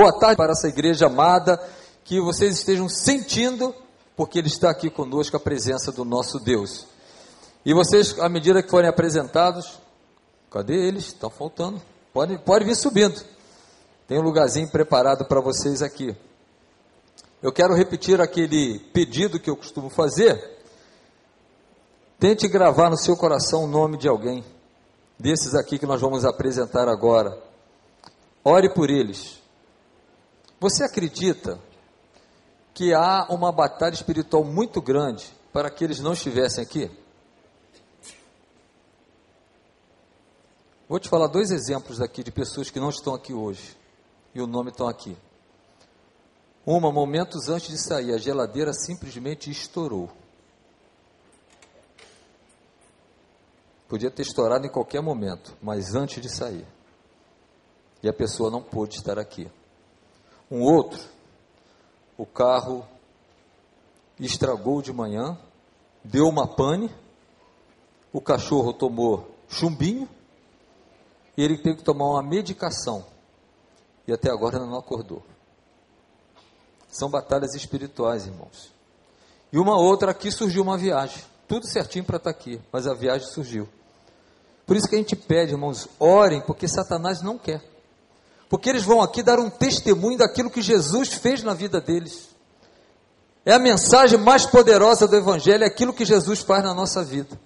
Boa tarde para essa igreja amada, que vocês estejam sentindo, porque Ele está aqui conosco, a presença do nosso Deus. E vocês, à medida que forem apresentados, cadê eles? Estão faltando. Pode, pode vir subindo. Tem um lugarzinho preparado para vocês aqui. Eu quero repetir aquele pedido que eu costumo fazer. Tente gravar no seu coração o nome de alguém, desses aqui que nós vamos apresentar agora. Ore por eles. Você acredita que há uma batalha espiritual muito grande para que eles não estivessem aqui? Vou te falar dois exemplos daqui de pessoas que não estão aqui hoje e o nome estão aqui. Uma, momentos antes de sair, a geladeira simplesmente estourou. Podia ter estourado em qualquer momento, mas antes de sair. E a pessoa não pôde estar aqui. Um outro, o carro estragou de manhã, deu uma pane, o cachorro tomou chumbinho, e ele teve que tomar uma medicação. E até agora não acordou. São batalhas espirituais, irmãos. E uma outra aqui surgiu uma viagem. Tudo certinho para estar tá aqui, mas a viagem surgiu. Por isso que a gente pede, irmãos, orem, porque Satanás não quer. Porque eles vão aqui dar um testemunho daquilo que Jesus fez na vida deles. É a mensagem mais poderosa do Evangelho, é aquilo que Jesus faz na nossa vida.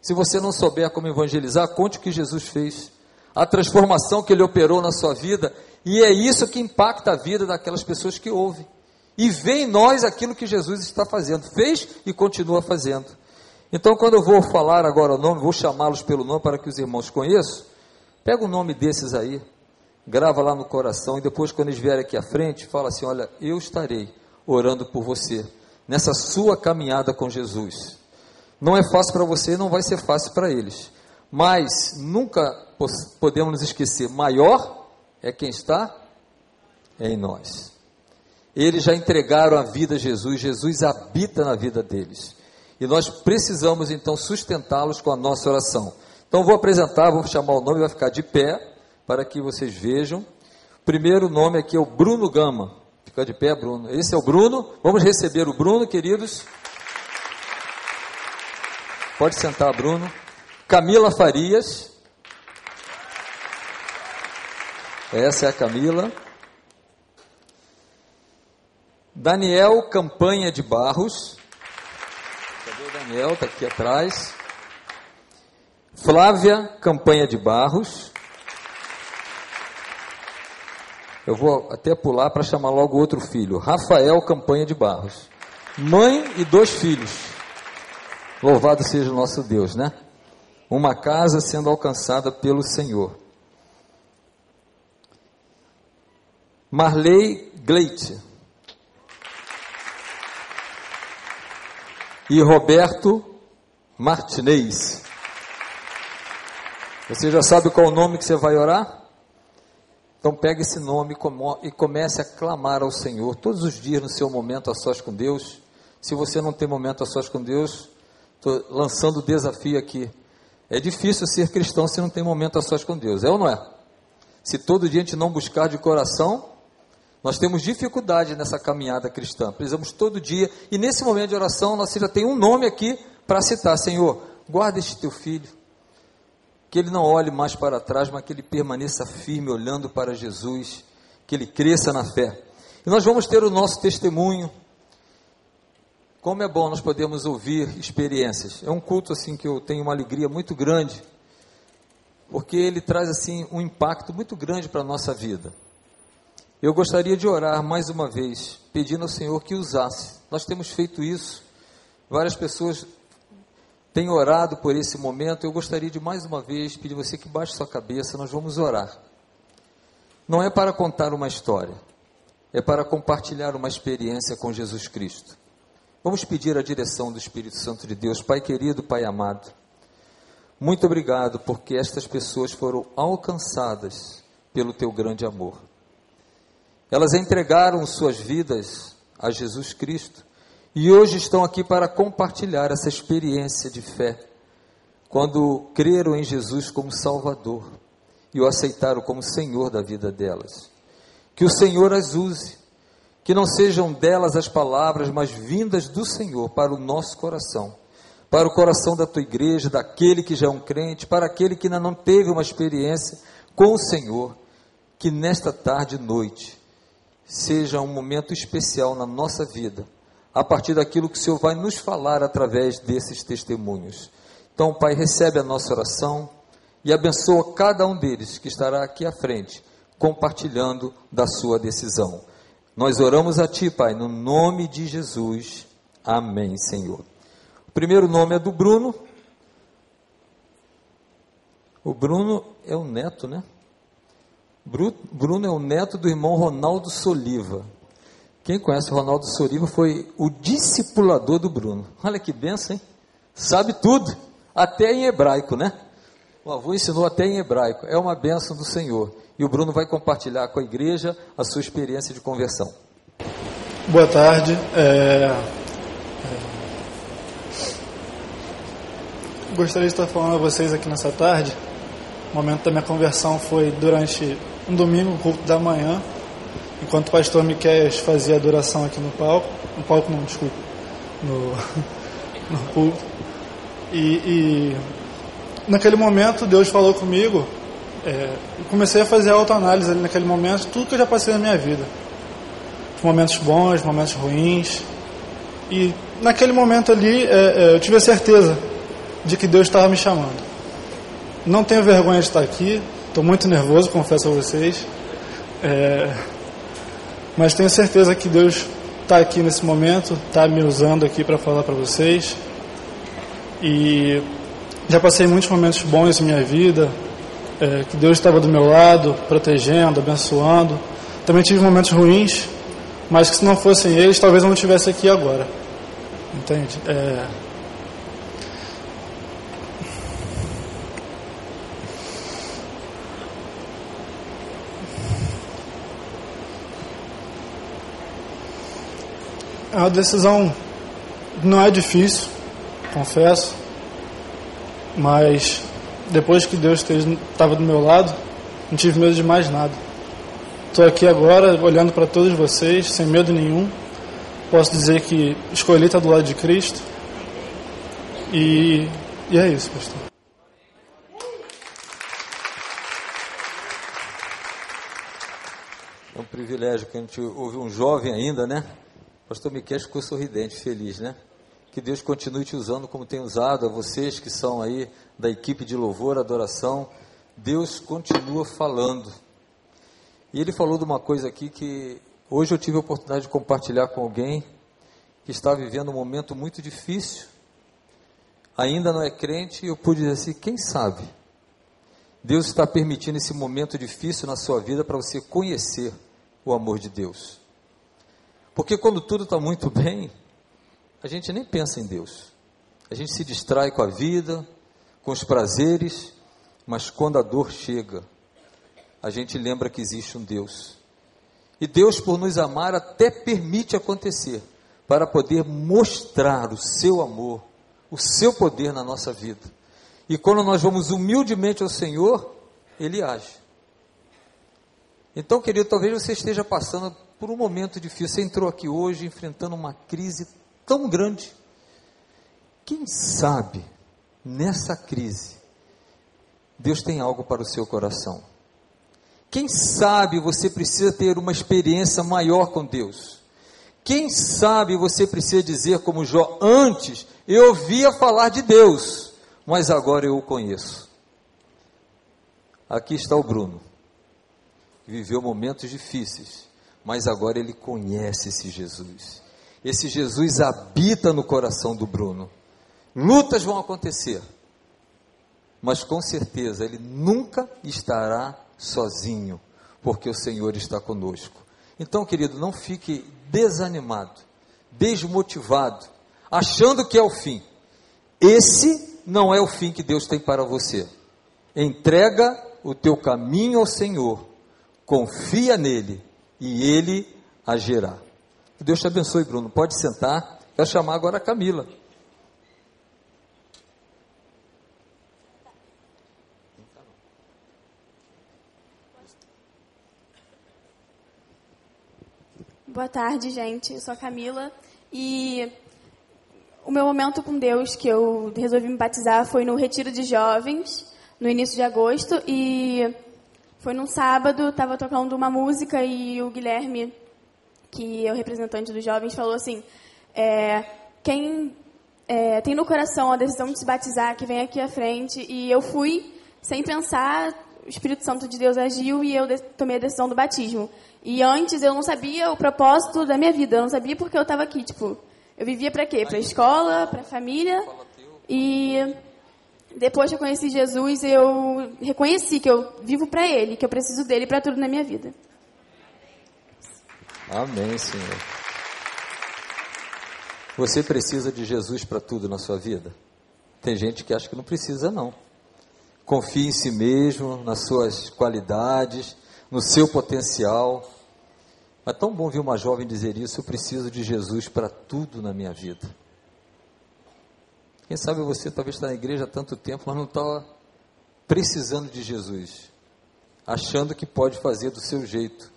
Se você não souber como evangelizar, conte o que Jesus fez, a transformação que ele operou na sua vida e é isso que impacta a vida daquelas pessoas que ouvem. E vê em nós aquilo que Jesus está fazendo, fez e continua fazendo. Então, quando eu vou falar agora o nome, vou chamá-los pelo nome para que os irmãos conheçam, pega o nome desses aí, grava lá no coração e depois, quando eles vierem aqui à frente, fala assim: Olha, eu estarei orando por você nessa sua caminhada com Jesus. Não é fácil para você, não vai ser fácil para eles, mas nunca podemos nos esquecer: maior é quem está em nós. Eles já entregaram a vida a Jesus, Jesus habita na vida deles. E nós precisamos então sustentá-los com a nossa oração. Então vou apresentar, vou chamar o nome, vai ficar de pé para que vocês vejam. Primeiro nome aqui é o Bruno Gama. Fica de pé, Bruno. Esse é o Bruno. Vamos receber o Bruno, queridos. Pode sentar, Bruno. Camila Farias. Essa é a Camila. Daniel Campanha de Barros. Cadê o Daniel? Está aqui atrás. Flávia Campanha de Barros. Eu vou até pular para chamar logo outro filho. Rafael Campanha de Barros. Mãe e dois filhos. Louvado seja o nosso Deus, né? Uma casa sendo alcançada pelo Senhor. Marley Gleit e Roberto Martinez. Você já sabe qual o nome que você vai orar? Então pegue esse nome e comece a clamar ao Senhor todos os dias no seu momento a sós com Deus. Se você não tem momento a sós com Deus, estou lançando o desafio aqui. É difícil ser cristão se não tem momento a sós com Deus, é ou não é? Se todo dia a gente não buscar de coração, nós temos dificuldade nessa caminhada cristã. Precisamos todo dia, e nesse momento de oração, nós já tem um nome aqui para citar: Senhor, guarda este teu filho, que ele não olhe mais para trás, mas que ele permaneça firme olhando para Jesus, que ele cresça na fé. E nós vamos ter o nosso testemunho. Como é bom nós podemos ouvir experiências. É um culto assim que eu tenho uma alegria muito grande, porque ele traz assim um impacto muito grande para a nossa vida. Eu gostaria de orar mais uma vez, pedindo ao Senhor que usasse. Nós temos feito isso, várias pessoas têm orado por esse momento. Eu gostaria de mais uma vez pedir você que baixe sua cabeça, nós vamos orar. Não é para contar uma história, é para compartilhar uma experiência com Jesus Cristo. Vamos pedir a direção do Espírito Santo de Deus, Pai querido, Pai amado. Muito obrigado porque estas pessoas foram alcançadas pelo teu grande amor. Elas entregaram suas vidas a Jesus Cristo e hoje estão aqui para compartilhar essa experiência de fé, quando creram em Jesus como Salvador e o aceitaram como Senhor da vida delas. Que o Senhor as use. Que não sejam delas as palavras, mas vindas do Senhor para o nosso coração. Para o coração da tua igreja, daquele que já é um crente, para aquele que ainda não teve uma experiência com o Senhor. Que nesta tarde e noite seja um momento especial na nossa vida, a partir daquilo que o Senhor vai nos falar através desses testemunhos. Então, Pai, recebe a nossa oração e abençoa cada um deles que estará aqui à frente, compartilhando da sua decisão. Nós oramos a Ti, Pai, no nome de Jesus. Amém, Senhor. O primeiro nome é do Bruno. O Bruno é o neto, né? Bruno é o neto do irmão Ronaldo Soliva. Quem conhece o Ronaldo Soliva foi o discipulador do Bruno. Olha que benção, hein? Sabe tudo, até em hebraico, né? O avô ensinou até em hebraico. É uma benção do Senhor. E o Bruno vai compartilhar com a igreja a sua experiência de conversão. Boa tarde. É... É... Gostaria de estar falando a vocês aqui nessa tarde. O momento da minha conversão foi durante um domingo, culto da manhã, enquanto o pastor Miquel fazia adoração aqui no palco. No palco não, desculpa. No, no púlpito. E, e naquele momento Deus falou comigo, é, comecei a fazer autoanálise ali naquele momento, tudo que eu já passei na minha vida. Momentos bons, momentos ruins. E naquele momento ali é, é, eu tive a certeza de que Deus estava me chamando. Não tenho vergonha de estar aqui, estou muito nervoso, confesso a vocês. É, mas tenho certeza que Deus está aqui nesse momento, está me usando aqui para falar para vocês. E já passei muitos momentos bons em minha vida, é, que Deus estava do meu lado, protegendo, abençoando. Também tive momentos ruins, mas que se não fossem eles, talvez eu não estivesse aqui agora. Entende? É... É uma decisão não é difícil, confesso. Mas depois que Deus estava do meu lado, não tive medo de mais nada. Estou aqui agora olhando para todos vocês, sem medo nenhum. Posso dizer que escolhi estar do lado de Cristo. E, e é isso, pastor. É um privilégio que a gente ouve um jovem ainda, né? Pastor Miquel ficou sorridente, feliz, né? Que Deus continue te usando como tem usado a vocês que são aí da equipe de louvor, adoração. Deus continua falando. E ele falou de uma coisa aqui que hoje eu tive a oportunidade de compartilhar com alguém que está vivendo um momento muito difícil. Ainda não é crente e eu pude dizer assim: quem sabe? Deus está permitindo esse momento difícil na sua vida para você conhecer o amor de Deus. Porque quando tudo está muito bem, a gente nem pensa em Deus. A gente se distrai com a vida, com os prazeres, mas quando a dor chega, a gente lembra que existe um Deus. E Deus, por nos amar, até permite acontecer, para poder mostrar o seu amor, o seu poder na nossa vida. E quando nós vamos humildemente ao Senhor, Ele age. Então, querido, talvez você esteja passando por um momento difícil. Você entrou aqui hoje enfrentando uma crise tão grande. Quem sabe, nessa crise, Deus tem algo para o seu coração. Quem sabe você precisa ter uma experiência maior com Deus. Quem sabe você precisa dizer, como Jó, antes eu ouvia falar de Deus, mas agora eu o conheço. Aqui está o Bruno, que viveu momentos difíceis, mas agora ele conhece esse Jesus. Esse Jesus habita no coração do Bruno. Lutas vão acontecer, mas com certeza ele nunca estará sozinho, porque o Senhor está conosco. Então, querido, não fique desanimado, desmotivado, achando que é o fim. Esse não é o fim que Deus tem para você. Entrega o teu caminho ao Senhor, confia nele e ele agirá. Que Deus te abençoe, Bruno. Pode sentar. Quero chamar agora a Camila. Boa tarde, gente. Eu sou a Camila e o meu momento com Deus que eu resolvi me batizar foi no retiro de jovens, no início de agosto e foi num sábado, estava tocando uma música e o Guilherme, que é o representante dos jovens, falou assim: é, quem é, tem no coração a decisão de se batizar, que vem aqui à frente. E eu fui sem pensar, o Espírito Santo de Deus agiu e eu tomei a decisão do batismo. E antes eu não sabia o propósito da minha vida, eu não sabia porque eu estava aqui, tipo, eu vivia para quê? Para a escola, para a família. E depois que eu conheci Jesus, eu reconheci que eu vivo para Ele, que eu preciso dele para tudo na minha vida. Amém, Senhor. Você precisa de Jesus para tudo na sua vida? Tem gente que acha que não precisa, não. Confie em si mesmo, nas suas qualidades, no seu potencial. É tão bom ver uma jovem dizer isso: eu preciso de Jesus para tudo na minha vida. Quem sabe você talvez está na igreja há tanto tempo, mas não está precisando de Jesus, achando que pode fazer do seu jeito.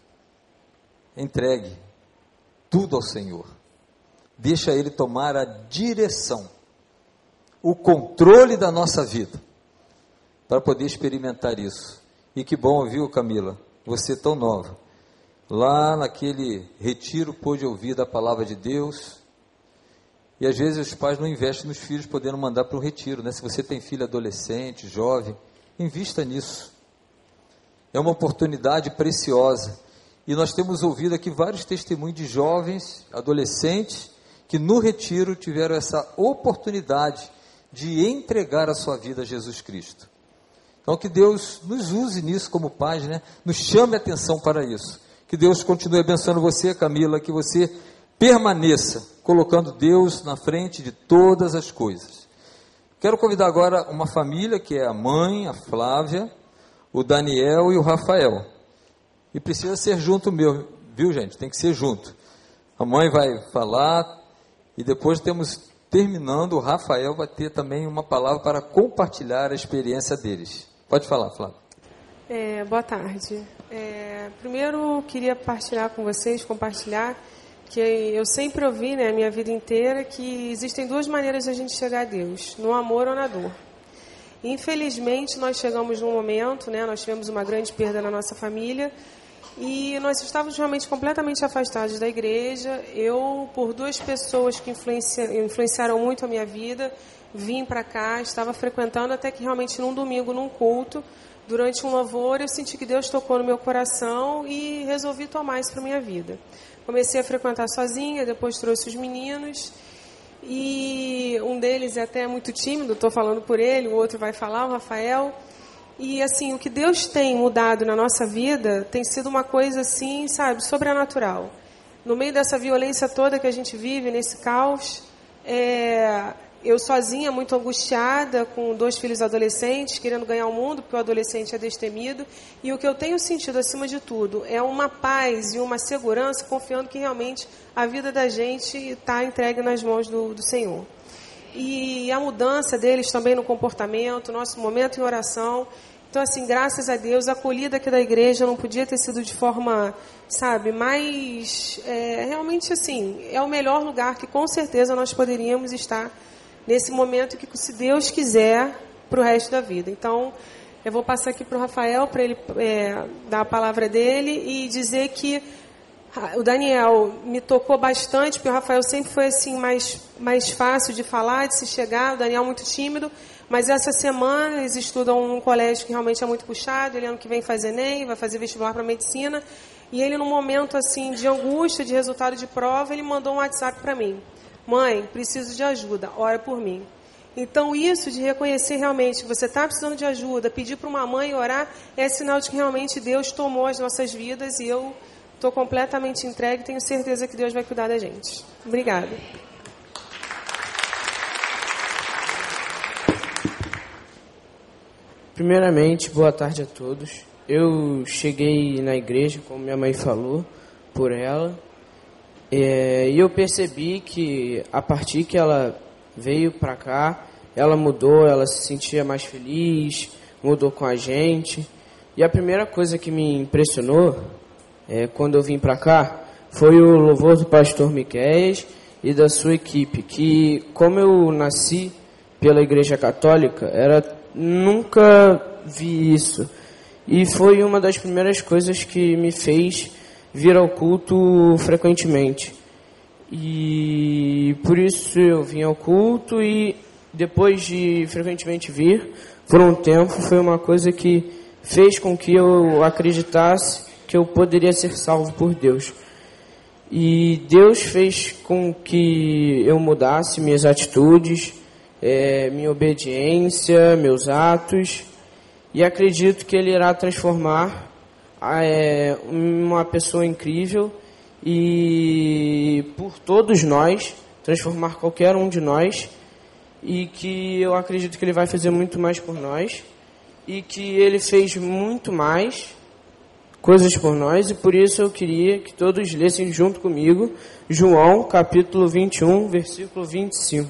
Entregue tudo ao Senhor. Deixa Ele tomar a direção, o controle da nossa vida, para poder experimentar isso. E que bom, viu, Camila? Você tão nova lá naquele retiro pôde ouvir da palavra de Deus. E às vezes os pais não investem nos filhos podendo mandar para o retiro, né? Se você tem filho adolescente, jovem, invista nisso. É uma oportunidade preciosa. E nós temos ouvido aqui vários testemunhos de jovens, adolescentes, que no retiro tiveram essa oportunidade de entregar a sua vida a Jesus Cristo. Então que Deus nos use nisso como pais, né? Nos chame a atenção para isso. Que Deus continue abençoando você, Camila, que você permaneça colocando Deus na frente de todas as coisas. Quero convidar agora uma família que é a mãe, a Flávia, o Daniel e o Rafael. E precisa ser junto meu, viu gente? Tem que ser junto. A mãe vai falar e depois temos terminando, o Rafael vai ter também uma palavra para compartilhar a experiência deles. Pode falar, Flávia. É, boa tarde. É, primeiro, queria partilhar com vocês, compartilhar, que eu sempre ouvi, né, a minha vida inteira, que existem duas maneiras de a gente chegar a Deus, no amor ou na dor. Infelizmente, nós chegamos num momento, né, nós tivemos uma grande perda na nossa família, e nós estávamos realmente completamente afastados da igreja. Eu, por duas pessoas que influenciaram muito a minha vida, vim para cá, estava frequentando até que realmente num domingo, num culto, durante um louvor, eu senti que Deus tocou no meu coração e resolvi tomar isso para minha vida. Comecei a frequentar sozinha, depois trouxe os meninos. E um deles é até muito tímido, estou falando por ele, o outro vai falar, o Rafael. E assim, o que Deus tem mudado na nossa vida tem sido uma coisa assim, sabe, sobrenatural. No meio dessa violência toda que a gente vive, nesse caos, é, eu sozinha, muito angustiada, com dois filhos adolescentes, querendo ganhar o mundo, porque o adolescente é destemido. E o que eu tenho sentido, acima de tudo, é uma paz e uma segurança, confiando que realmente a vida da gente está entregue nas mãos do, do Senhor. E a mudança deles também no comportamento, nosso momento em oração. Então, assim, graças a Deus, a acolhida aqui da igreja não podia ter sido de forma, sabe, mais. É, realmente, assim, é o melhor lugar que com certeza nós poderíamos estar nesse momento que, se Deus quiser, para o resto da vida. Então, eu vou passar aqui para o Rafael, para ele é, dar a palavra dele e dizer que o Daniel me tocou bastante, porque o Rafael sempre foi assim mais, mais fácil de falar, de se chegar. O Daniel muito tímido, mas essa semana eles estudam num colégio que realmente é muito puxado. Ele ano que vem faz Enem, vai fazer vestibular para medicina. E ele, num momento assim de angústia, de resultado de prova, ele mandou um WhatsApp para mim. Mãe, preciso de ajuda, ora por mim. Então, isso de reconhecer realmente que você está precisando de ajuda, pedir para uma mãe orar, é sinal de que realmente Deus tomou as nossas vidas e eu estou completamente entregue tenho certeza que Deus vai cuidar da gente. Obrigada. Primeiramente, boa tarde a todos. Eu cheguei na igreja, como minha mãe falou, por ela, é, e eu percebi que a partir que ela veio para cá, ela mudou, ela se sentia mais feliz, mudou com a gente. E a primeira coisa que me impressionou é, quando eu vim para cá foi o louvor do pastor Miquéias e da sua equipe, que como eu nasci pela Igreja Católica, era nunca vi isso. E foi uma das primeiras coisas que me fez vir ao culto frequentemente. E por isso eu vim ao culto e depois de frequentemente vir, por um tempo, foi uma coisa que fez com que eu acreditasse que eu poderia ser salvo por Deus. E Deus fez com que eu mudasse minhas atitudes, é, minha obediência, meus atos, e acredito que Ele irá transformar é, uma pessoa incrível e por todos nós, transformar qualquer um de nós e que eu acredito que ele vai fazer muito mais por nós e que ele fez muito mais coisas por nós e por isso eu queria que todos lessem junto comigo João capítulo 21, versículo 25.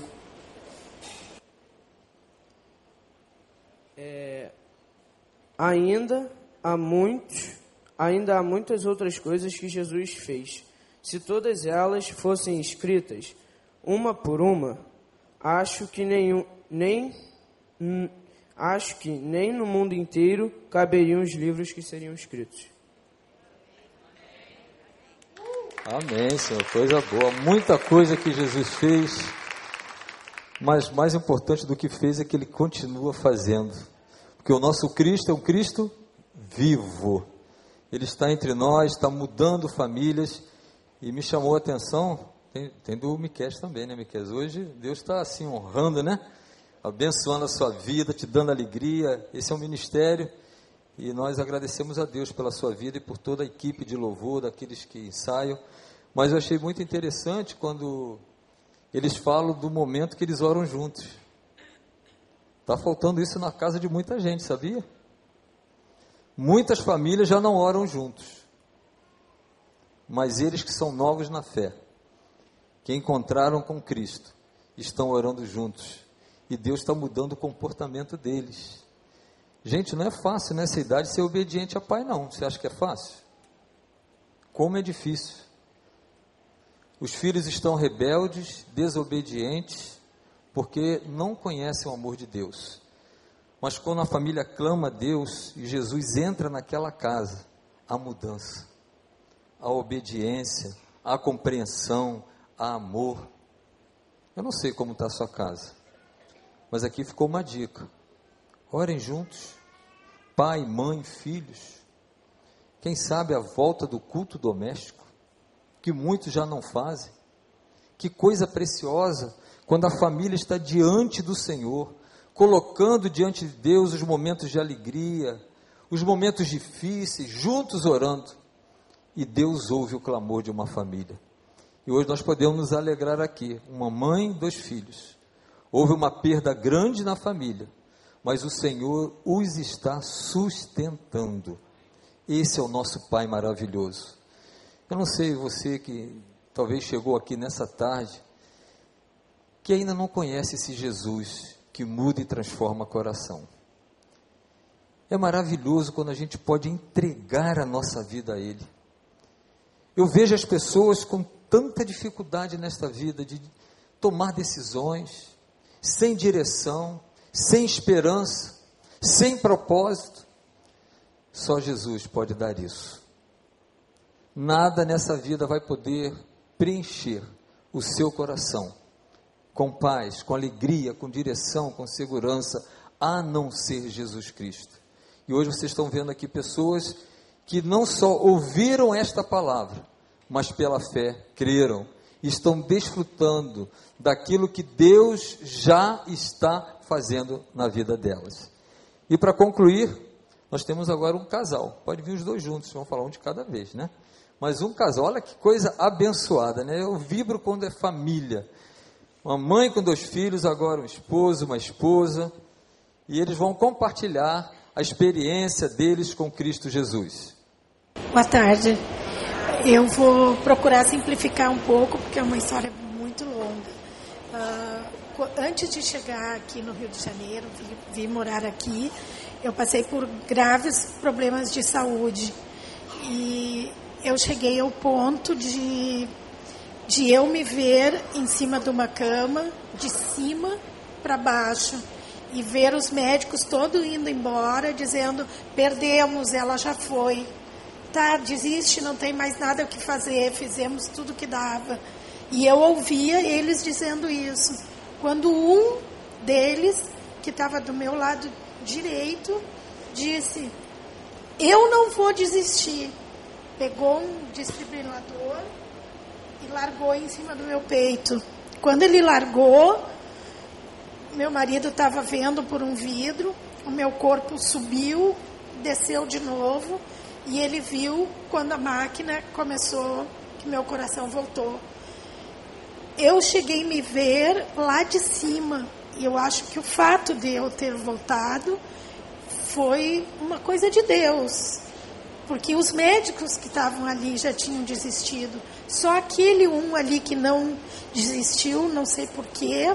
É, ainda há muitos, ainda há muitas outras coisas que Jesus fez. Se todas elas fossem escritas uma por uma, acho que nenhum, nem acho que nem no mundo inteiro caberiam os livros que seriam escritos. Amém, Senhor. Coisa boa. Muita coisa que Jesus fez, mas mais importante do que fez é que ele continua fazendo. Porque o nosso Cristo é um Cristo vivo. Ele está entre nós, está mudando famílias. E me chamou a atenção tem, tem do Miquel também, né, Miquel? Hoje Deus está assim honrando, né? Abençoando a sua vida, te dando alegria. Esse é um ministério e nós agradecemos a Deus pela sua vida e por toda a equipe de louvor, daqueles que ensaiam. Mas eu achei muito interessante quando eles falam do momento que eles oram juntos. Está faltando isso na casa de muita gente, sabia? Muitas famílias já não oram juntos. Mas eles que são novos na fé, que encontraram com Cristo, estão orando juntos. E Deus está mudando o comportamento deles. Gente, não é fácil nessa idade ser obediente a pai, não. Você acha que é fácil? Como é difícil. Os filhos estão rebeldes, desobedientes, porque não conhecem o amor de Deus. Mas quando a família clama a Deus e Jesus entra naquela casa, há mudança, a obediência, a compreensão, a amor. Eu não sei como está a sua casa, mas aqui ficou uma dica. Orem juntos, pai, mãe, filhos. Quem sabe a volta do culto doméstico, que muitos já não fazem. Que coisa preciosa quando a família está diante do Senhor, colocando diante de Deus os momentos de alegria, os momentos difíceis, juntos orando. E Deus ouve o clamor de uma família. E hoje nós podemos nos alegrar aqui. Uma mãe, dois filhos. Houve uma perda grande na família, mas o Senhor os está sustentando. Esse é o nosso Pai maravilhoso. Eu não sei você que talvez chegou aqui nessa tarde, que ainda não conhece esse Jesus que muda e transforma o coração. É maravilhoso quando a gente pode entregar a nossa vida a Ele. Eu vejo as pessoas com tanta dificuldade nesta vida de tomar decisões, sem direção, sem esperança, sem propósito. Só Jesus pode dar isso. Nada nessa vida vai poder preencher o seu coração com paz, com alegria, com direção, com segurança, a não ser Jesus Cristo. E hoje vocês estão vendo aqui pessoas que não só ouviram esta palavra, mas pela fé creram, estão desfrutando daquilo que Deus já está fazendo na vida delas. E para concluir, nós temos agora um casal. Pode vir os dois juntos, vamos falar um de cada vez, né? Mas um casal, olha que coisa abençoada, né? Eu vibro quando é família. Uma mãe com dois filhos, agora um esposo, uma esposa, e eles vão compartilhar a experiência deles com Cristo Jesus. Boa tarde. Eu vou procurar simplificar um pouco, porque é uma história muito longa. Uh, antes de chegar aqui no Rio de Janeiro, vim, vim morar aqui, eu passei por graves problemas de saúde. E, eu cheguei ao ponto de, de eu me ver em cima de uma cama, de cima para baixo, e ver os médicos todos indo embora, dizendo: perdemos, ela já foi. Tá, desiste, não tem mais nada o que fazer, fizemos tudo que dava. E eu ouvia eles dizendo isso. Quando um deles, que estava do meu lado direito, disse: Eu não vou desistir. Pegou um desfibrilador e largou em cima do meu peito. Quando ele largou, meu marido estava vendo por um vidro, o meu corpo subiu, desceu de novo e ele viu quando a máquina começou, que meu coração voltou. Eu cheguei a me ver lá de cima e eu acho que o fato de eu ter voltado foi uma coisa de Deus. Porque os médicos que estavam ali já tinham desistido. Só aquele um ali que não desistiu, não sei porquê,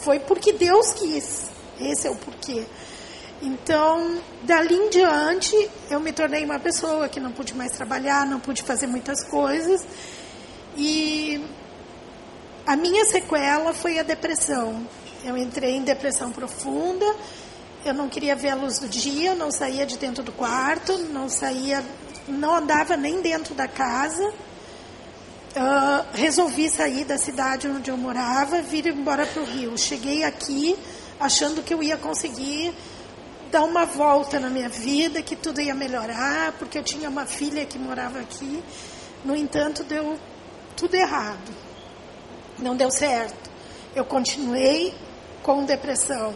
foi porque Deus quis. Esse é o porquê. Então, dali em diante, eu me tornei uma pessoa que não pude mais trabalhar, não pude fazer muitas coisas. E a minha sequela foi a depressão. Eu entrei em depressão profunda. Eu não queria ver a luz do dia, não saía de dentro do quarto, não saía, não andava nem dentro da casa. Uh, resolvi sair da cidade onde eu morava, vir embora para o Rio. Cheguei aqui achando que eu ia conseguir dar uma volta na minha vida, que tudo ia melhorar, porque eu tinha uma filha que morava aqui. No entanto, deu tudo errado. Não deu certo. Eu continuei com depressão.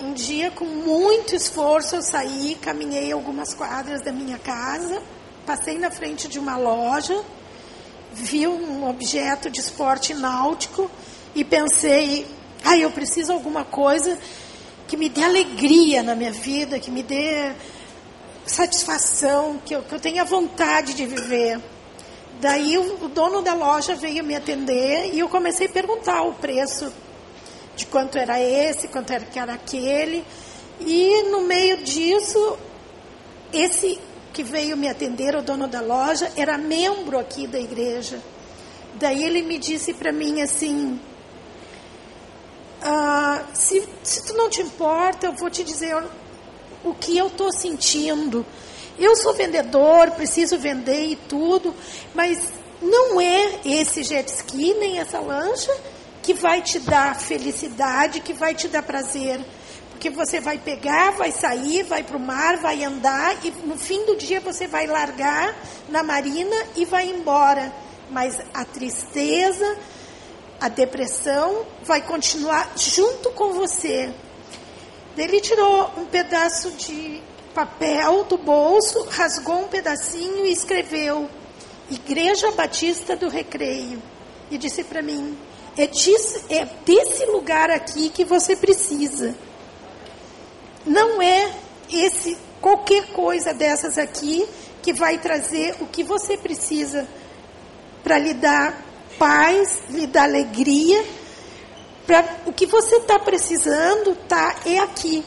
Um dia, com muito esforço, eu saí, caminhei algumas quadras da minha casa, passei na frente de uma loja, vi um objeto de esporte náutico e pensei: ah, eu preciso alguma coisa que me dê alegria na minha vida, que me dê satisfação, que eu, que eu tenha vontade de viver. Daí o, o dono da loja veio me atender e eu comecei a perguntar o preço de quanto era esse, quanto era, que era aquele. E no meio disso, esse que veio me atender, o dono da loja, era membro aqui da igreja. Daí ele me disse para mim assim: ah, se, se tu não te importa, eu vou te dizer o que eu estou sentindo. Eu sou vendedor, preciso vender e tudo, mas não é esse jet ski nem essa lancha que vai te dar felicidade, que vai te dar prazer. Porque você vai pegar, vai sair, vai para o mar, vai andar e no fim do dia você vai largar na marina e vai embora. Mas a tristeza, a depressão vai continuar junto com você. Ele tirou um pedaço de papel do bolso, rasgou um pedacinho e escreveu Igreja Batista do Recreio. E disse para mim: é, disso, é desse lugar aqui que você precisa. Não é esse qualquer coisa dessas aqui que vai trazer o que você precisa para lhe dar paz, lhe dar alegria. Pra, o que você está precisando tá é aqui.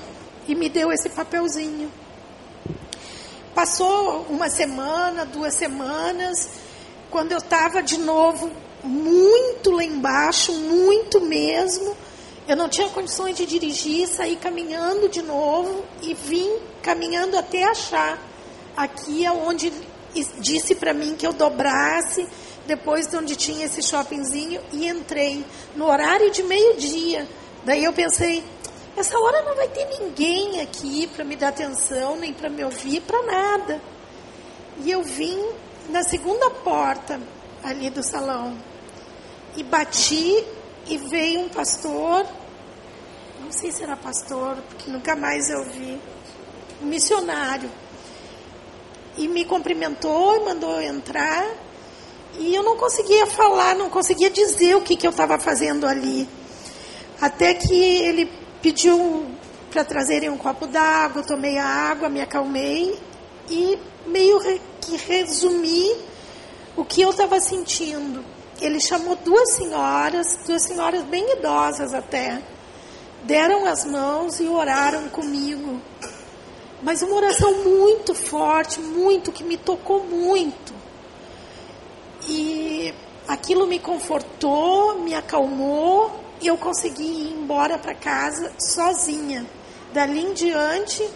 E me deu esse papelzinho. Passou uma semana, duas semanas, quando eu estava de novo muito lá embaixo, muito mesmo. Eu não tinha condições de dirigir, saí caminhando de novo e vim caminhando até achar aqui onde disse para mim que eu dobrasse, depois de onde tinha esse shoppingzinho e entrei no horário de meio-dia. Daí eu pensei, essa hora não vai ter ninguém aqui para me dar atenção, nem para me ouvir, para nada. E eu vim na segunda porta ali do salão e bati e veio um pastor, não sei se era pastor, porque nunca mais eu vi, um missionário. E me cumprimentou e mandou entrar. E eu não conseguia falar, não conseguia dizer o que, que eu estava fazendo ali. Até que ele pediu para trazerem um copo d'água, tomei a água, me acalmei e meio que resumi o que eu estava sentindo ele chamou duas senhoras, duas senhoras bem idosas até, deram as mãos e oraram comigo. mas uma oração muito forte, muito, que me tocou muito. E aquilo me confortou, me acalmou e eu consegui ir embora para casa sozinha. Dali em diante,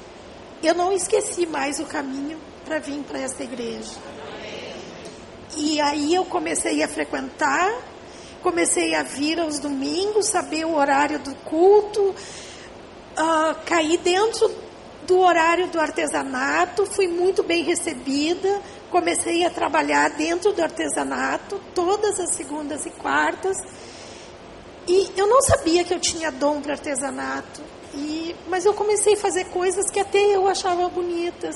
eu não esqueci mais o caminho para vir para essa igreja. E aí eu comecei a frequentar, comecei a vir aos domingos, saber o horário do culto, uh, caí dentro do horário do artesanato, fui muito bem recebida, comecei a trabalhar dentro do artesanato todas as segundas e quartas. E eu não sabia que eu tinha dom para artesanato, e, mas eu comecei a fazer coisas que até eu achava bonitas.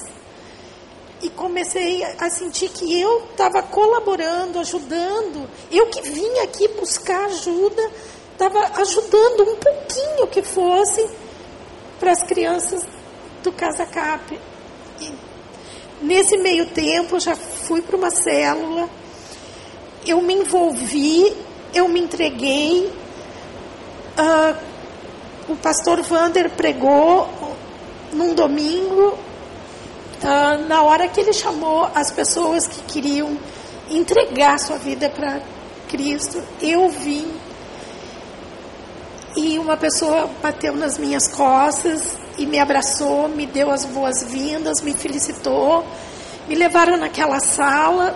E comecei a sentir que eu estava colaborando, ajudando. Eu que vim aqui buscar ajuda, estava ajudando um pouquinho que fosse para as crianças do Casa Cap. E nesse meio tempo, eu já fui para uma célula, eu me envolvi, eu me entreguei. Uh, o pastor Vander pregou num domingo, uh, na hora que ele chamou as pessoas que queriam entregar sua vida para Cristo, eu vim e uma pessoa bateu nas minhas costas e me abraçou, me deu as boas-vindas, me felicitou, me levaram naquela sala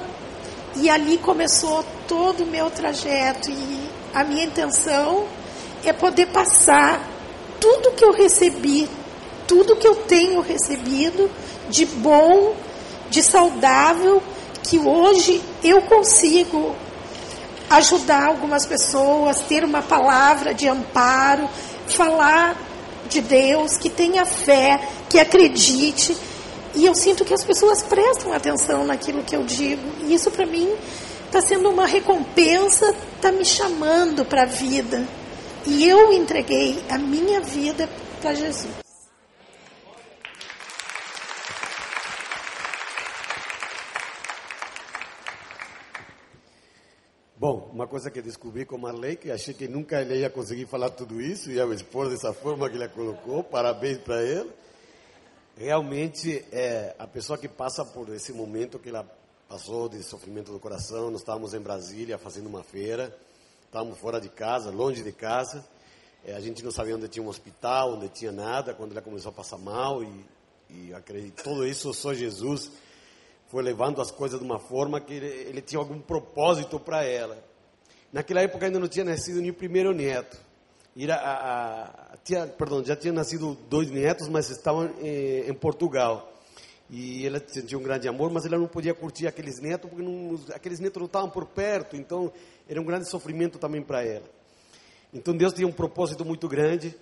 e ali começou todo o meu trajeto. E a minha intenção é poder passar tudo que eu recebi, tudo que eu tenho recebido de bom, de saudável, que hoje eu consigo ajudar algumas pessoas, ter uma palavra de amparo, falar de Deus, que tenha fé, que acredite. E eu sinto que as pessoas prestam atenção naquilo que eu digo. E isso para mim está sendo uma recompensa, está me chamando para a vida. E eu entreguei a minha vida para Jesus. Bom, uma coisa que descobri com Marley, que achei que nunca ele ia conseguir falar tudo isso, ia me expor dessa forma que ele colocou, parabéns para ele. Realmente, é, a pessoa que passa por esse momento que ela passou de sofrimento do coração, nós estávamos em Brasília fazendo uma feira, estávamos fora de casa, longe de casa, é, a gente não sabia onde tinha um hospital, onde tinha nada, quando ela começou a passar mal, e, e acredito, tudo isso só Jesus foi levando as coisas de uma forma que ele, ele tinha algum propósito para ela. Naquela época ainda não tinha nascido nem o primeiro neto. A, a, a, tinha, perdão, já tinha nascido dois netos, mas estavam eh, em Portugal. E ela sentia um grande amor, mas ela não podia curtir aqueles netos, porque não, aqueles netos não estavam por perto, então era um grande sofrimento também para ela. Então Deus tinha um propósito muito grande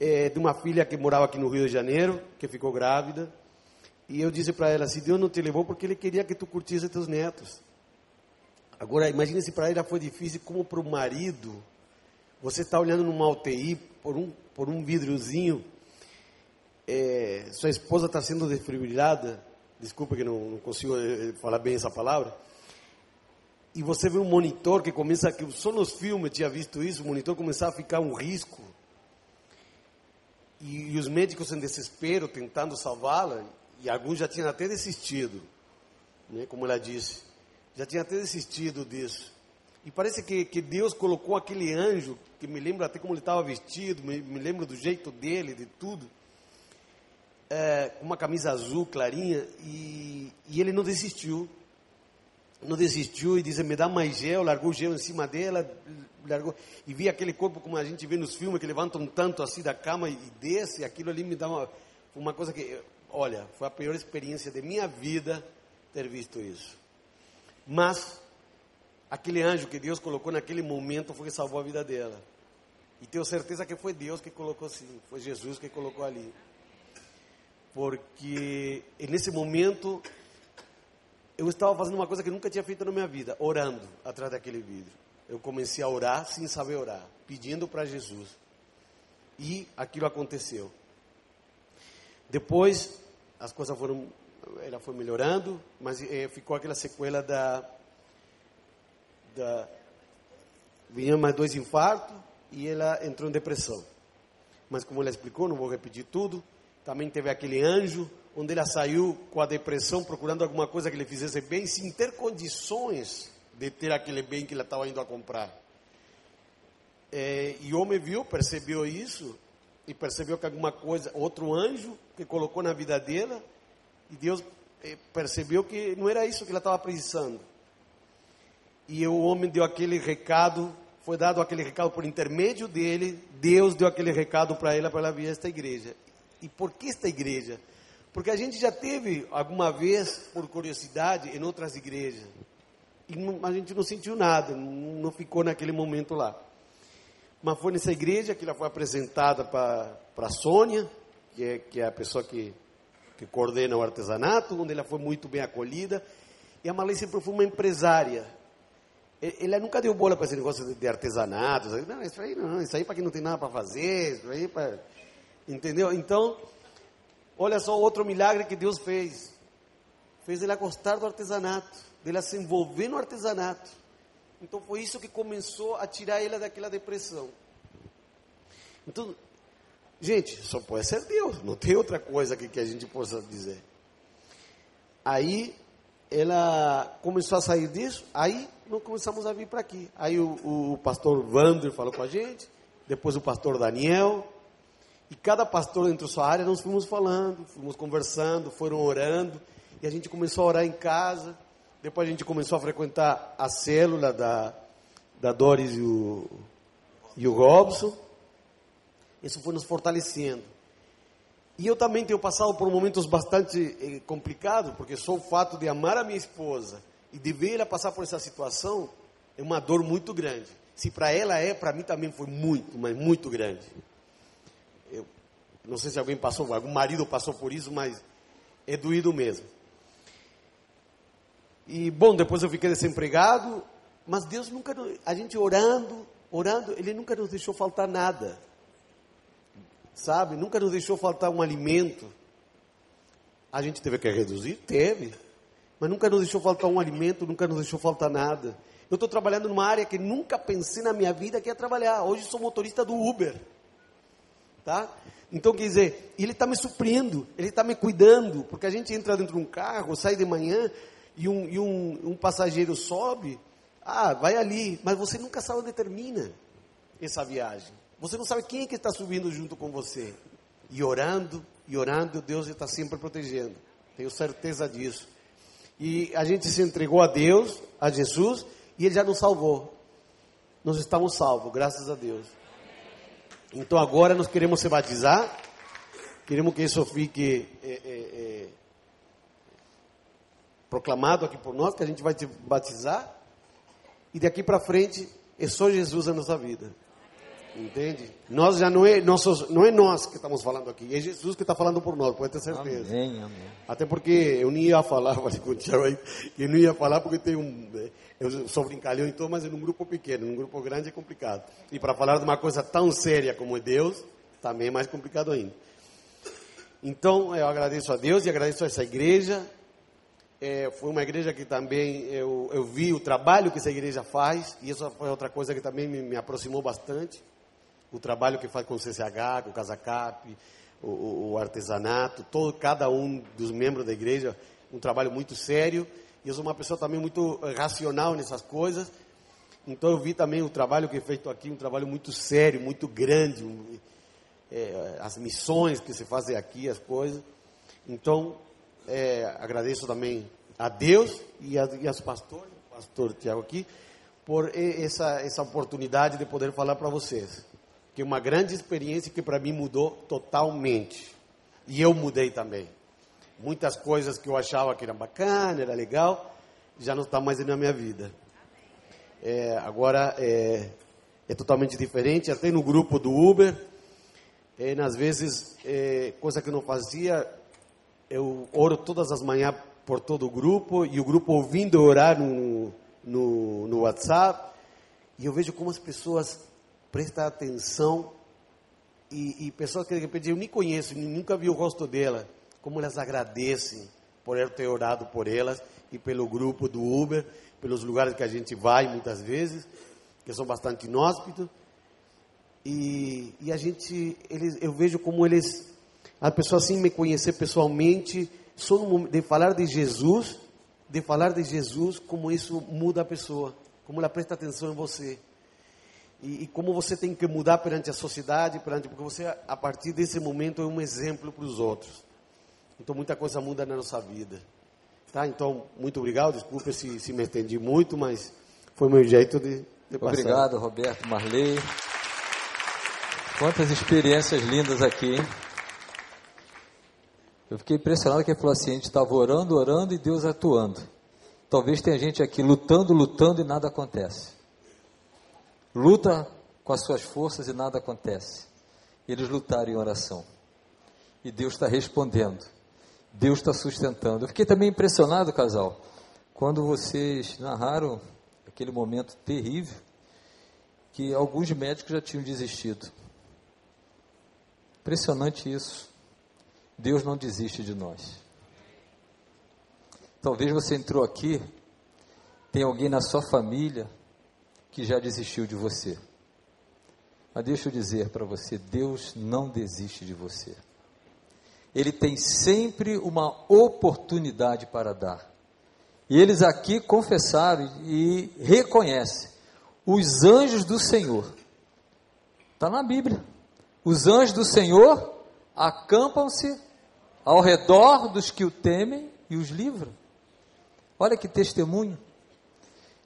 eh, de uma filha que morava aqui no Rio de Janeiro, que ficou grávida, e eu disse para ela, se Deus não te levou, porque Ele queria que tu curtisse teus netos. Agora, imagine se para ela foi difícil, como para o marido, você está olhando numa UTI por um, por um vidrozinho, é, sua esposa está sendo desfibrilada, desculpa que não, não consigo eh, falar bem essa palavra, e você vê um monitor que começa, que só nos filmes eu tinha visto isso, o monitor começar a ficar um risco, e, e os médicos em desespero tentando salvá-la, e alguns já tinham até desistido, né, como ela disse, já tinham até desistido disso. E parece que, que Deus colocou aquele anjo, que me lembra até como ele estava vestido, me, me lembro do jeito dele, de tudo, é, com uma camisa azul clarinha, e, e ele não desistiu. Não desistiu e disse: Me dá mais gel, largou gel em cima dela, largou, e vi aquele corpo como a gente vê nos filmes, que levantam tanto assim da cama e desce, aquilo ali me dá uma, uma coisa que Olha, foi a pior experiência de minha vida ter visto isso. Mas aquele anjo que Deus colocou naquele momento foi que salvou a vida dela. E tenho certeza que foi Deus que colocou sim, foi Jesus que colocou ali. Porque nesse momento eu estava fazendo uma coisa que nunca tinha feito na minha vida, orando atrás daquele vidro. Eu comecei a orar sem saber orar, pedindo para Jesus. E aquilo aconteceu. Depois as coisas foram, ela foi melhorando, mas é, ficou aquela sequela da, da vinha mais dois infartos e ela entrou em depressão. Mas como ela explicou, não vou repetir tudo, também teve aquele anjo, onde ela saiu com a depressão, procurando alguma coisa que lhe fizesse bem, sem ter condições de ter aquele bem que ela estava indo a comprar. É, e o homem viu, percebeu isso, e percebeu que alguma coisa, outro anjo que colocou na vida dela, e Deus é, percebeu que não era isso que ela estava precisando. E o homem deu aquele recado, foi dado aquele recado por intermédio dele, Deus deu aquele recado para ela, para ela vir a esta igreja. E por que esta igreja? Porque a gente já teve alguma vez, por curiosidade, em outras igrejas. E a gente não sentiu nada, não ficou naquele momento lá. Mas foi nessa igreja que ela foi apresentada para a Sônia, que é, que é a pessoa que, que coordena o artesanato, onde ela foi muito bem acolhida. E a Malê sempre foi uma empresária. Ela nunca deu bola para esse negócio de artesanato. Não, isso aí não, isso aí para quem não tem nada para fazer, isso aí para Entendeu? Então, olha só outro milagre que Deus fez. Fez ela gostar do artesanato, dela se envolver no artesanato. Então foi isso que começou a tirar ela daquela depressão. Então, gente, só pode ser Deus, não tem outra coisa que, que a gente possa dizer. Aí ela começou a sair disso, aí nós começamos a vir para aqui. Aí o, o pastor Wander falou com a gente, depois o pastor Daniel, e cada pastor dentro da sua área, nós fomos falando, fomos conversando, foram orando. E a gente começou a orar em casa. Depois a gente começou a frequentar a célula da, da Doris e o, e o Robson. Isso foi nos fortalecendo. E eu também tenho passado por momentos bastante eh, complicados, porque só o fato de amar a minha esposa e de ver ela passar por essa situação é uma dor muito grande. Se para ela é, para mim também foi muito, mas muito grande. Não sei se alguém passou, algum marido passou por isso, mas é doído mesmo. E bom, depois eu fiquei desempregado, mas Deus nunca, a gente orando, orando, Ele nunca nos deixou faltar nada. Sabe? Nunca nos deixou faltar um alimento. A gente teve que reduzir? Teve. Mas nunca nos deixou faltar um alimento, nunca nos deixou faltar nada. Eu estou trabalhando numa área que nunca pensei na minha vida que ia trabalhar. Hoje sou motorista do Uber. Tá? Então, quer dizer, ele está me suprindo, ele está me cuidando, porque a gente entra dentro de um carro, sai de manhã e um, e um, um passageiro sobe, ah, vai ali, mas você nunca sabe onde termina essa viagem. Você não sabe quem é que está subindo junto com você. E orando, e orando, Deus está sempre protegendo. Tenho certeza disso. E a gente se entregou a Deus, a Jesus, e Ele já nos salvou. Nós estamos salvos, graças a Deus. Então agora nós queremos se batizar, queremos que isso fique é, é, proclamado aqui por nós, que a gente vai te batizar, e daqui para frente é só Jesus a nossa vida. Entende? Nós já não é, nossos, não é nós que estamos falando aqui, é Jesus que está falando por nós, pode ter certeza. Amém, amém. Até porque eu nem ia falar, falei com o Tiago aí, eu não ia falar porque tem um. Eu sou brincalhão então, mas num grupo pequeno, num grupo grande é complicado. E para falar de uma coisa tão séria como é Deus, também é mais complicado ainda. Então, eu agradeço a Deus e agradeço a essa igreja. É, foi uma igreja que também eu, eu vi o trabalho que essa igreja faz, e isso foi outra coisa que também me, me aproximou bastante o trabalho que faz com o CCH, com o Casacap, o, o, artesanato, todo, cada um dos membros da igreja, um trabalho muito sério. E eu sou uma pessoa também muito eh, racional nessas coisas. Então eu vi também o trabalho que é feito aqui, um trabalho muito sério, muito grande, um, é, as missões que se fazem aqui, as coisas. Então, é, agradeço também a Deus e, aos pastores, pastor Tiago aqui, por essa, essa oportunidade de poder falar para vocês que é uma grande experiência que para mim mudou totalmente. E eu mudei também. Muitas coisas que eu achava que era bacana, era legal, já não está mais na minha vida. É, agora é, é, totalmente diferente. Até no grupo do Uber, é, às vezes, é, coisa que eu não fazia, eu oro todas as manhãs por todo o grupo, e o grupo ouvindo orar no, no, no WhatsApp, e eu vejo como as pessoas presta atenção. E, e pessoas que de repente eu nem conheço, nunca vi o rosto dela, como elas agradecem por eu ter orado por elas e pelo grupo do Uber, pelos lugares que a gente vai muitas vezes, que são bastante inóspitos. E, e a gente, eles, eu vejo como eles A pessoa assim me conhecer pessoalmente, só de falar de Jesus, de falar de Jesus, como isso muda a pessoa, como ela presta atenção em você. E, e, como você tem que mudar perante a sociedade, perante, porque você, a partir desse momento, é um exemplo para os outros. Então, muita coisa muda na nossa vida. Tá? Então, muito obrigado. Desculpe se, se me estendi muito, mas foi meu jeito de, de passar. Obrigado, Roberto, Marley. Quantas experiências lindas aqui, hein? Eu fiquei impressionado que ele falou assim: a gente estava orando, orando e Deus atuando. Talvez tenha gente aqui lutando, lutando e nada acontece. Luta com as suas forças e nada acontece. Eles lutaram em oração. E Deus está respondendo. Deus está sustentando. Eu fiquei também impressionado, casal, quando vocês narraram aquele momento terrível que alguns médicos já tinham desistido. Impressionante isso. Deus não desiste de nós. Talvez você entrou aqui, tem alguém na sua família que já desistiu de você. Mas deixa eu dizer para você: Deus não desiste de você. Ele tem sempre uma oportunidade para dar. E eles aqui confessaram e reconhecem: os anjos do Senhor. Está na Bíblia. Os anjos do Senhor acampam-se ao redor dos que o temem e os livram. Olha que testemunho.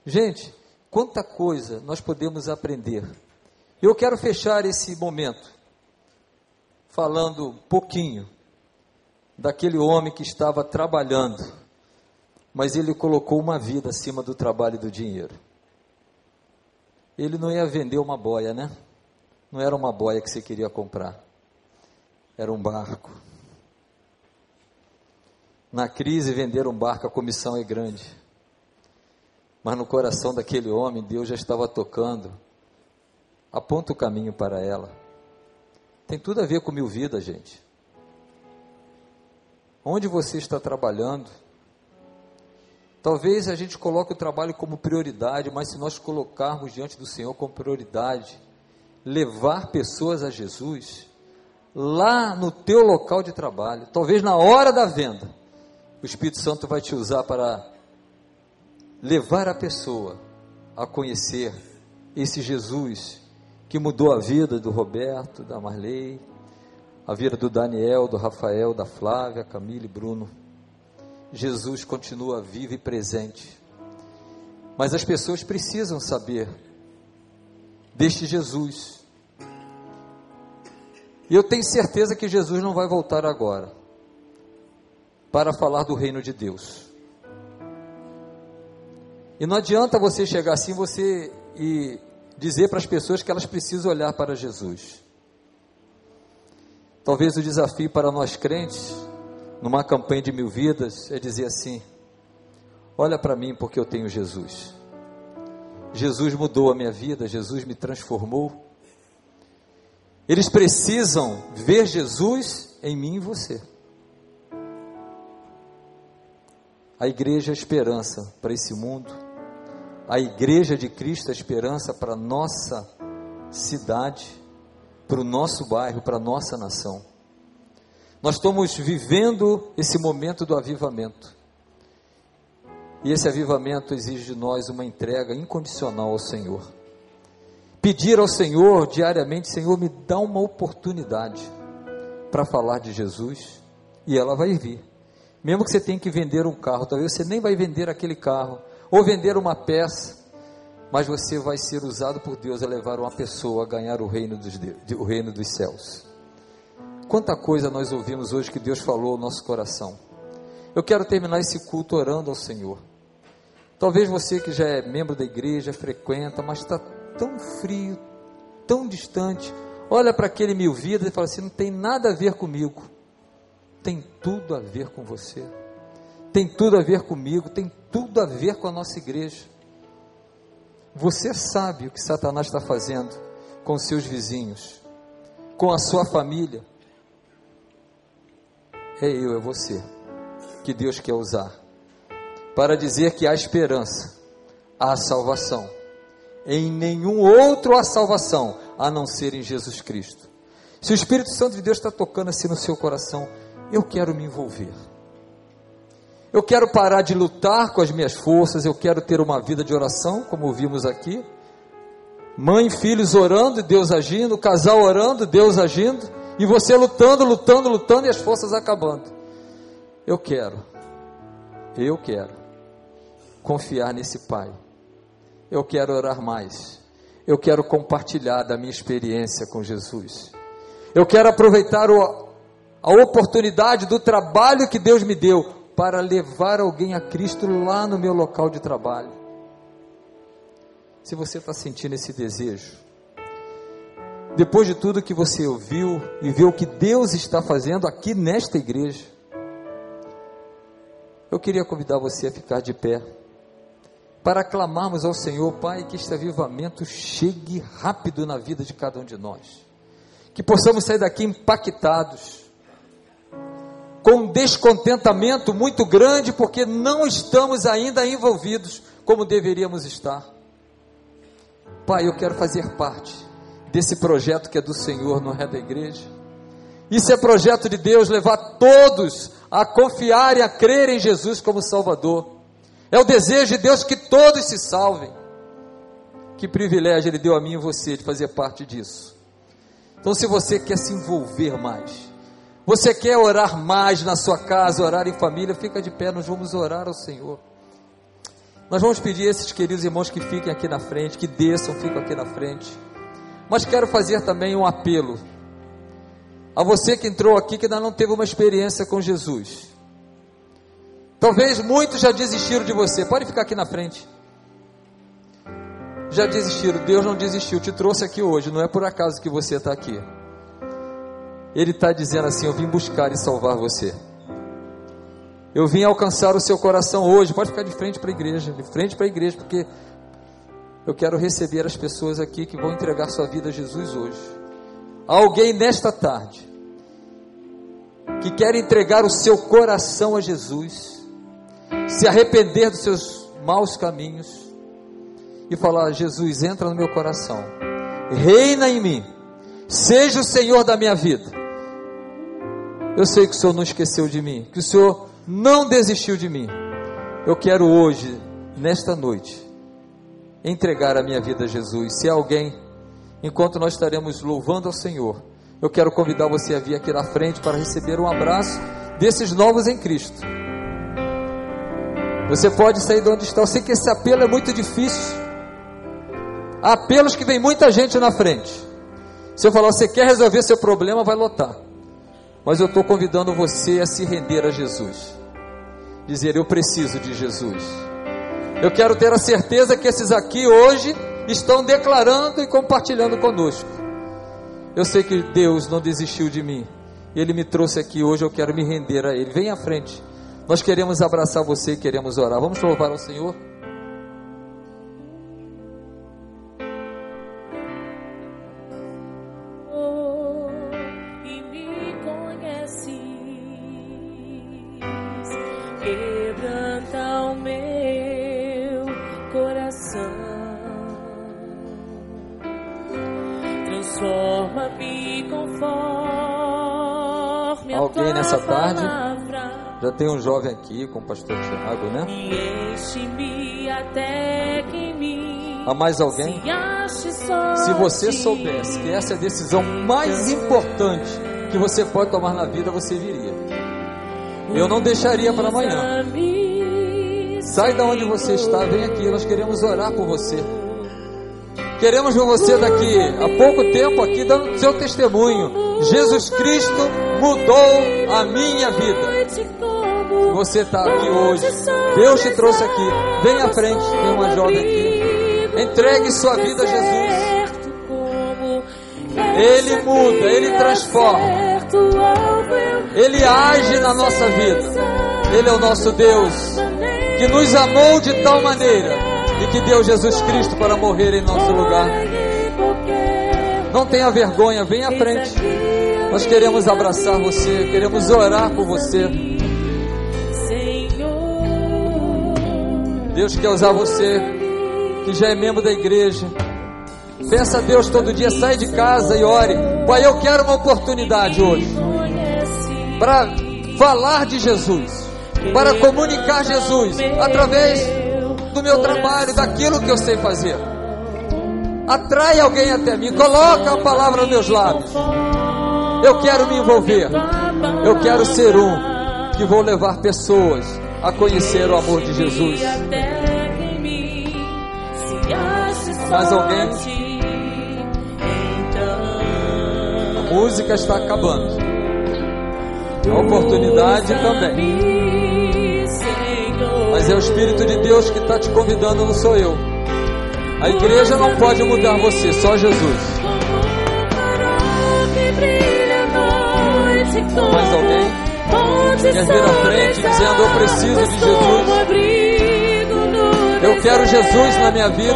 Gente, quanta coisa nós podemos aprender. Eu quero fechar esse momento falando um pouquinho daquele homem que estava trabalhando, mas ele colocou uma vida acima do trabalho e do dinheiro. Ele não ia vender uma boia, né? Não era uma boia que você queria comprar, era um barco. Na crise, vender um barco, a comissão é grande. Mas no coração daquele homem, Deus já estava tocando. Aponta o caminho para ela. Tem tudo a ver com mil vidas, gente. Onde você está trabalhando? Talvez a gente coloque o trabalho como prioridade, mas se nós colocarmos diante do Senhor como prioridade, levar pessoas a Jesus, lá no teu local de trabalho, talvez na hora da venda, o Espírito Santo vai te usar para levar a pessoa a conhecer esse Jesus que mudou a vida do Roberto, da Marley, a vida do Daniel, do Rafael, da Flávia, Camila e Bruno. Jesus continua vivo e presente. Mas as pessoas precisam saber deste Jesus. E eu tenho certeza que Jesus não vai voltar agora para falar do reino de Deus. E não adianta você chegar assim você e dizer para as pessoas que elas precisam olhar para Jesus. Talvez o desafio para nós crentes, numa campanha de mil vidas, é dizer assim: olha para mim porque eu tenho Jesus. Jesus mudou a minha vida, Jesus me transformou. Eles precisam ver Jesus em mim e você. A igreja é esperança para esse mundo. A igreja de Cristo é esperança para nossa cidade, para o nosso bairro, para a nossa nação. Nós estamos vivendo esse momento do avivamento. E esse avivamento exige de nós uma entrega incondicional ao Senhor. Pedir ao Senhor diariamente: Senhor, me dá uma oportunidade para falar de Jesus, e ela vai vir. Mesmo que você tenha que vender um carro, talvez você nem vai vender aquele carro, ou vender uma peça, mas você vai ser usado por Deus a levar uma pessoa a ganhar o reino dos, o reino dos céus. Quanta coisa nós ouvimos hoje que Deus falou ao nosso coração. Eu quero terminar esse culto orando ao Senhor. Talvez você que já é membro da igreja, frequenta, mas está tão frio, tão distante, olha para aquele mil vidas e fala assim: não tem nada a ver comigo tem tudo a ver com você, tem tudo a ver comigo, tem tudo a ver com a nossa igreja. Você sabe o que Satanás está fazendo com seus vizinhos, com a sua família. É eu, é você, que Deus quer usar para dizer que há esperança, há salvação. Em nenhum outro há salvação a não ser em Jesus Cristo. Se o Espírito Santo de Deus está tocando assim no seu coração, eu quero me envolver. Eu quero parar de lutar com as minhas forças, eu quero ter uma vida de oração, como vimos aqui. Mãe e filhos orando Deus agindo, casal orando, Deus agindo, e você lutando, lutando, lutando e as forças acabando. Eu quero, eu quero confiar nesse Pai. Eu quero orar mais. Eu quero compartilhar da minha experiência com Jesus. Eu quero aproveitar o, a oportunidade do trabalho que Deus me deu para levar alguém a Cristo lá no meu local de trabalho. Se você está sentindo esse desejo, depois de tudo que você ouviu e vê o que Deus está fazendo aqui nesta igreja, eu queria convidar você a ficar de pé para clamarmos ao Senhor, Pai, que este avivamento chegue rápido na vida de cada um de nós. Que possamos sair daqui impactados, com um descontentamento muito grande, porque não estamos ainda envolvidos como deveríamos estar. Pai, eu quero fazer parte desse projeto que é do Senhor no ré da igreja. Isso é projeto de Deus, levar todos a confiar e a crer em Jesus como Salvador. É o desejo de Deus que todos se salvem. Que privilégio Ele deu a mim e você de fazer parte disso. Então, se você quer se envolver mais, você quer orar mais na sua casa, orar em família, fica de pé, nós vamos orar ao Senhor. Nós vamos pedir a esses queridos irmãos que fiquem aqui na frente, que desçam, ficam aqui na frente. Mas quero fazer também um apelo a você que entrou aqui que ainda não teve uma experiência com Jesus. Talvez muitos já desistiram de você. Pode ficar aqui na frente. Já desistiram. Deus não desistiu. Te trouxe aqui hoje. Não é por acaso que você está aqui. Ele está dizendo assim: Eu vim buscar e salvar você. Eu vim alcançar o seu coração hoje. Pode ficar de frente para a igreja. De frente para a igreja, porque eu quero receber as pessoas aqui que vão entregar sua vida a Jesus hoje. Alguém nesta tarde que quer entregar o seu coração a Jesus se arrepender dos seus maus caminhos e falar: Jesus, entra no meu coração, reina em mim, seja o Senhor da minha vida. Eu sei que o Senhor não esqueceu de mim, que o Senhor não desistiu de mim. Eu quero hoje, nesta noite, entregar a minha vida a Jesus. Se alguém, enquanto nós estaremos louvando ao Senhor, eu quero convidar você a vir aqui na frente para receber um abraço desses novos em Cristo. Você pode sair de onde está. Eu sei que esse apelo é muito difícil. Há apelos que vem muita gente na frente. Se eu falar, você quer resolver seu problema, vai lotar. Mas eu estou convidando você a se render a Jesus. Dizer, eu preciso de Jesus. Eu quero ter a certeza que esses aqui hoje estão declarando e compartilhando conosco. Eu sei que Deus não desistiu de mim. Ele me trouxe aqui hoje, eu quero me render a Ele. Vem à frente. Nós queremos abraçar você e queremos orar. Vamos louvar ao Senhor? Transforma-me conforme Alguém nessa tarde já tem um jovem aqui com o pastor Tiago, né? Há mais alguém? Se você soubesse que essa é a decisão mais importante que você pode tomar na vida, você viria. Eu não deixaria para amanhã. Sai da onde você está, vem aqui, nós queremos orar por você. Queremos ver você daqui a pouco tempo aqui dando seu testemunho. Jesus Cristo mudou a minha vida você está aqui hoje, Deus te trouxe aqui, vem à frente, tem uma jovem aqui. Entregue sua vida a Jesus. Ele muda, ele transforma. Ele age na nossa vida. Ele é o nosso Deus que nos amou de tal maneira e que deu Jesus Cristo para morrer em nosso lugar. Não tenha vergonha, vem à frente. Nós queremos abraçar você, queremos orar por você. Deus quer usar você, que já é membro da igreja, Peça a Deus todo dia, sai de casa e ore. Pai, eu quero uma oportunidade hoje para falar de Jesus, para comunicar Jesus através do meu trabalho, daquilo que eu sei fazer. Atrai alguém até mim, coloca a palavra nos meus lábios. Eu quero me envolver. Eu quero ser um que vou levar pessoas a conhecer o amor de Jesus. Mais alguém? A música está acabando. A oportunidade também. Mas é o Espírito de Deus que está te convidando, não sou eu. A igreja não pode mudar você, só Jesus. Mais alguém? Quer vir à frente dizendo: Eu preciso de Jesus. Eu quero Jesus na minha vida.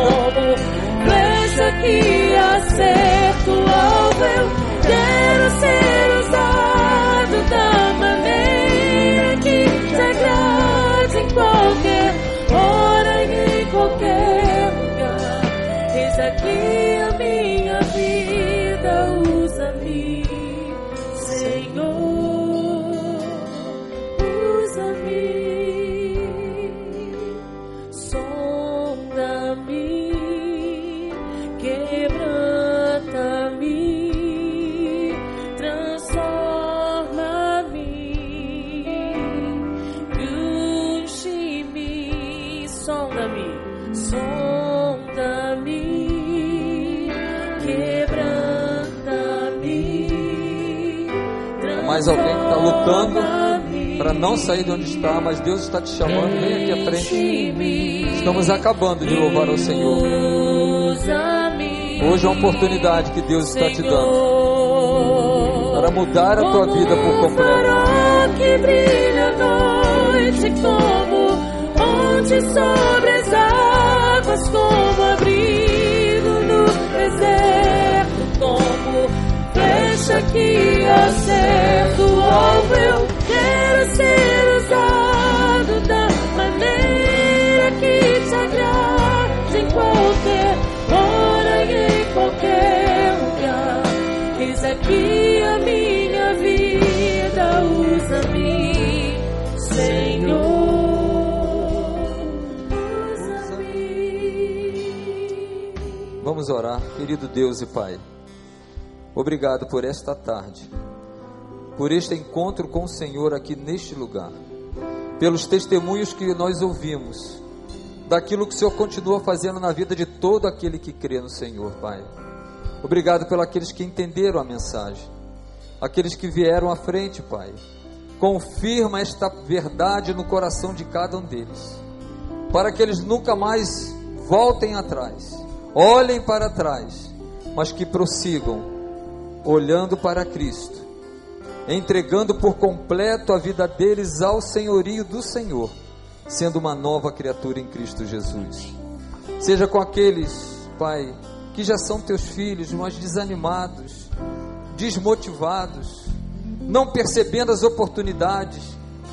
Flecha que acerto ao eu quero ser usado da maneira que te agrade em qualquer hora e em qualquer sonda-me, sonda-me, quebranta-me. Mais alguém que está lutando para não sair de onde está, mas Deus está te chamando. Vem aqui à frente. Estamos acabando de louvar ao Senhor. Hoje é uma oportunidade que Deus está te dando para mudar a tua vida por completo. Ponte sobre as águas, como abrigo no deserto, como flecha que acerto ao eu quero ser usado da maneira que te agrade em qualquer hora e em qualquer lugar. Eis aqui a minha vida, usa-me, Senhor. Vamos orar, querido Deus e Pai. Obrigado por esta tarde, por este encontro com o Senhor aqui neste lugar, pelos testemunhos que nós ouvimos, daquilo que o Senhor continua fazendo na vida de todo aquele que crê no Senhor, Pai. Obrigado pelos aqueles que entenderam a mensagem, aqueles que vieram à frente, Pai. Confirma esta verdade no coração de cada um deles, para que eles nunca mais voltem atrás, olhem para trás, mas que prossigam olhando para Cristo, entregando por completo a vida deles ao senhorio do Senhor, sendo uma nova criatura em Cristo Jesus. Seja com aqueles, Pai, que já são teus filhos, mas desanimados, desmotivados, não percebendo as oportunidades.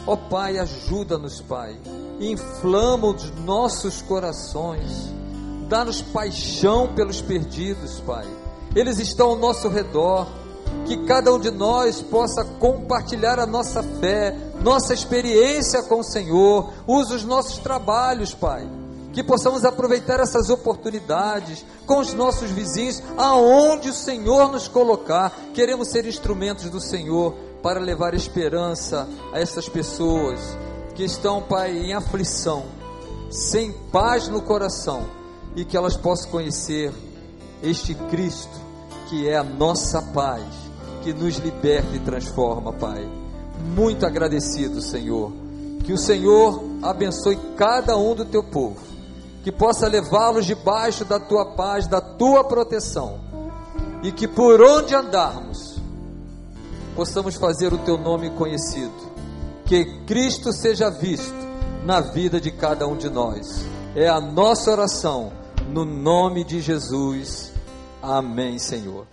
Ó Pai, ajuda-nos, Pai. Inflama os nossos corações. Dá-nos paixão pelos perdidos, Pai. Eles estão ao nosso redor. Que cada um de nós possa compartilhar a nossa fé, nossa experiência com o Senhor. Use os nossos trabalhos, Pai que possamos aproveitar essas oportunidades com os nossos vizinhos, aonde o Senhor nos colocar. Queremos ser instrumentos do Senhor para levar esperança a essas pessoas que estão, Pai, em aflição, sem paz no coração e que elas possam conhecer este Cristo que é a nossa paz, que nos liberta e transforma, Pai. Muito agradecido, Senhor. Que o Senhor abençoe cada um do teu povo que possa levá-los debaixo da tua paz, da tua proteção, e que por onde andarmos, possamos fazer o teu nome conhecido, que Cristo seja visto na vida de cada um de nós. É a nossa oração, no nome de Jesus. Amém, Senhor.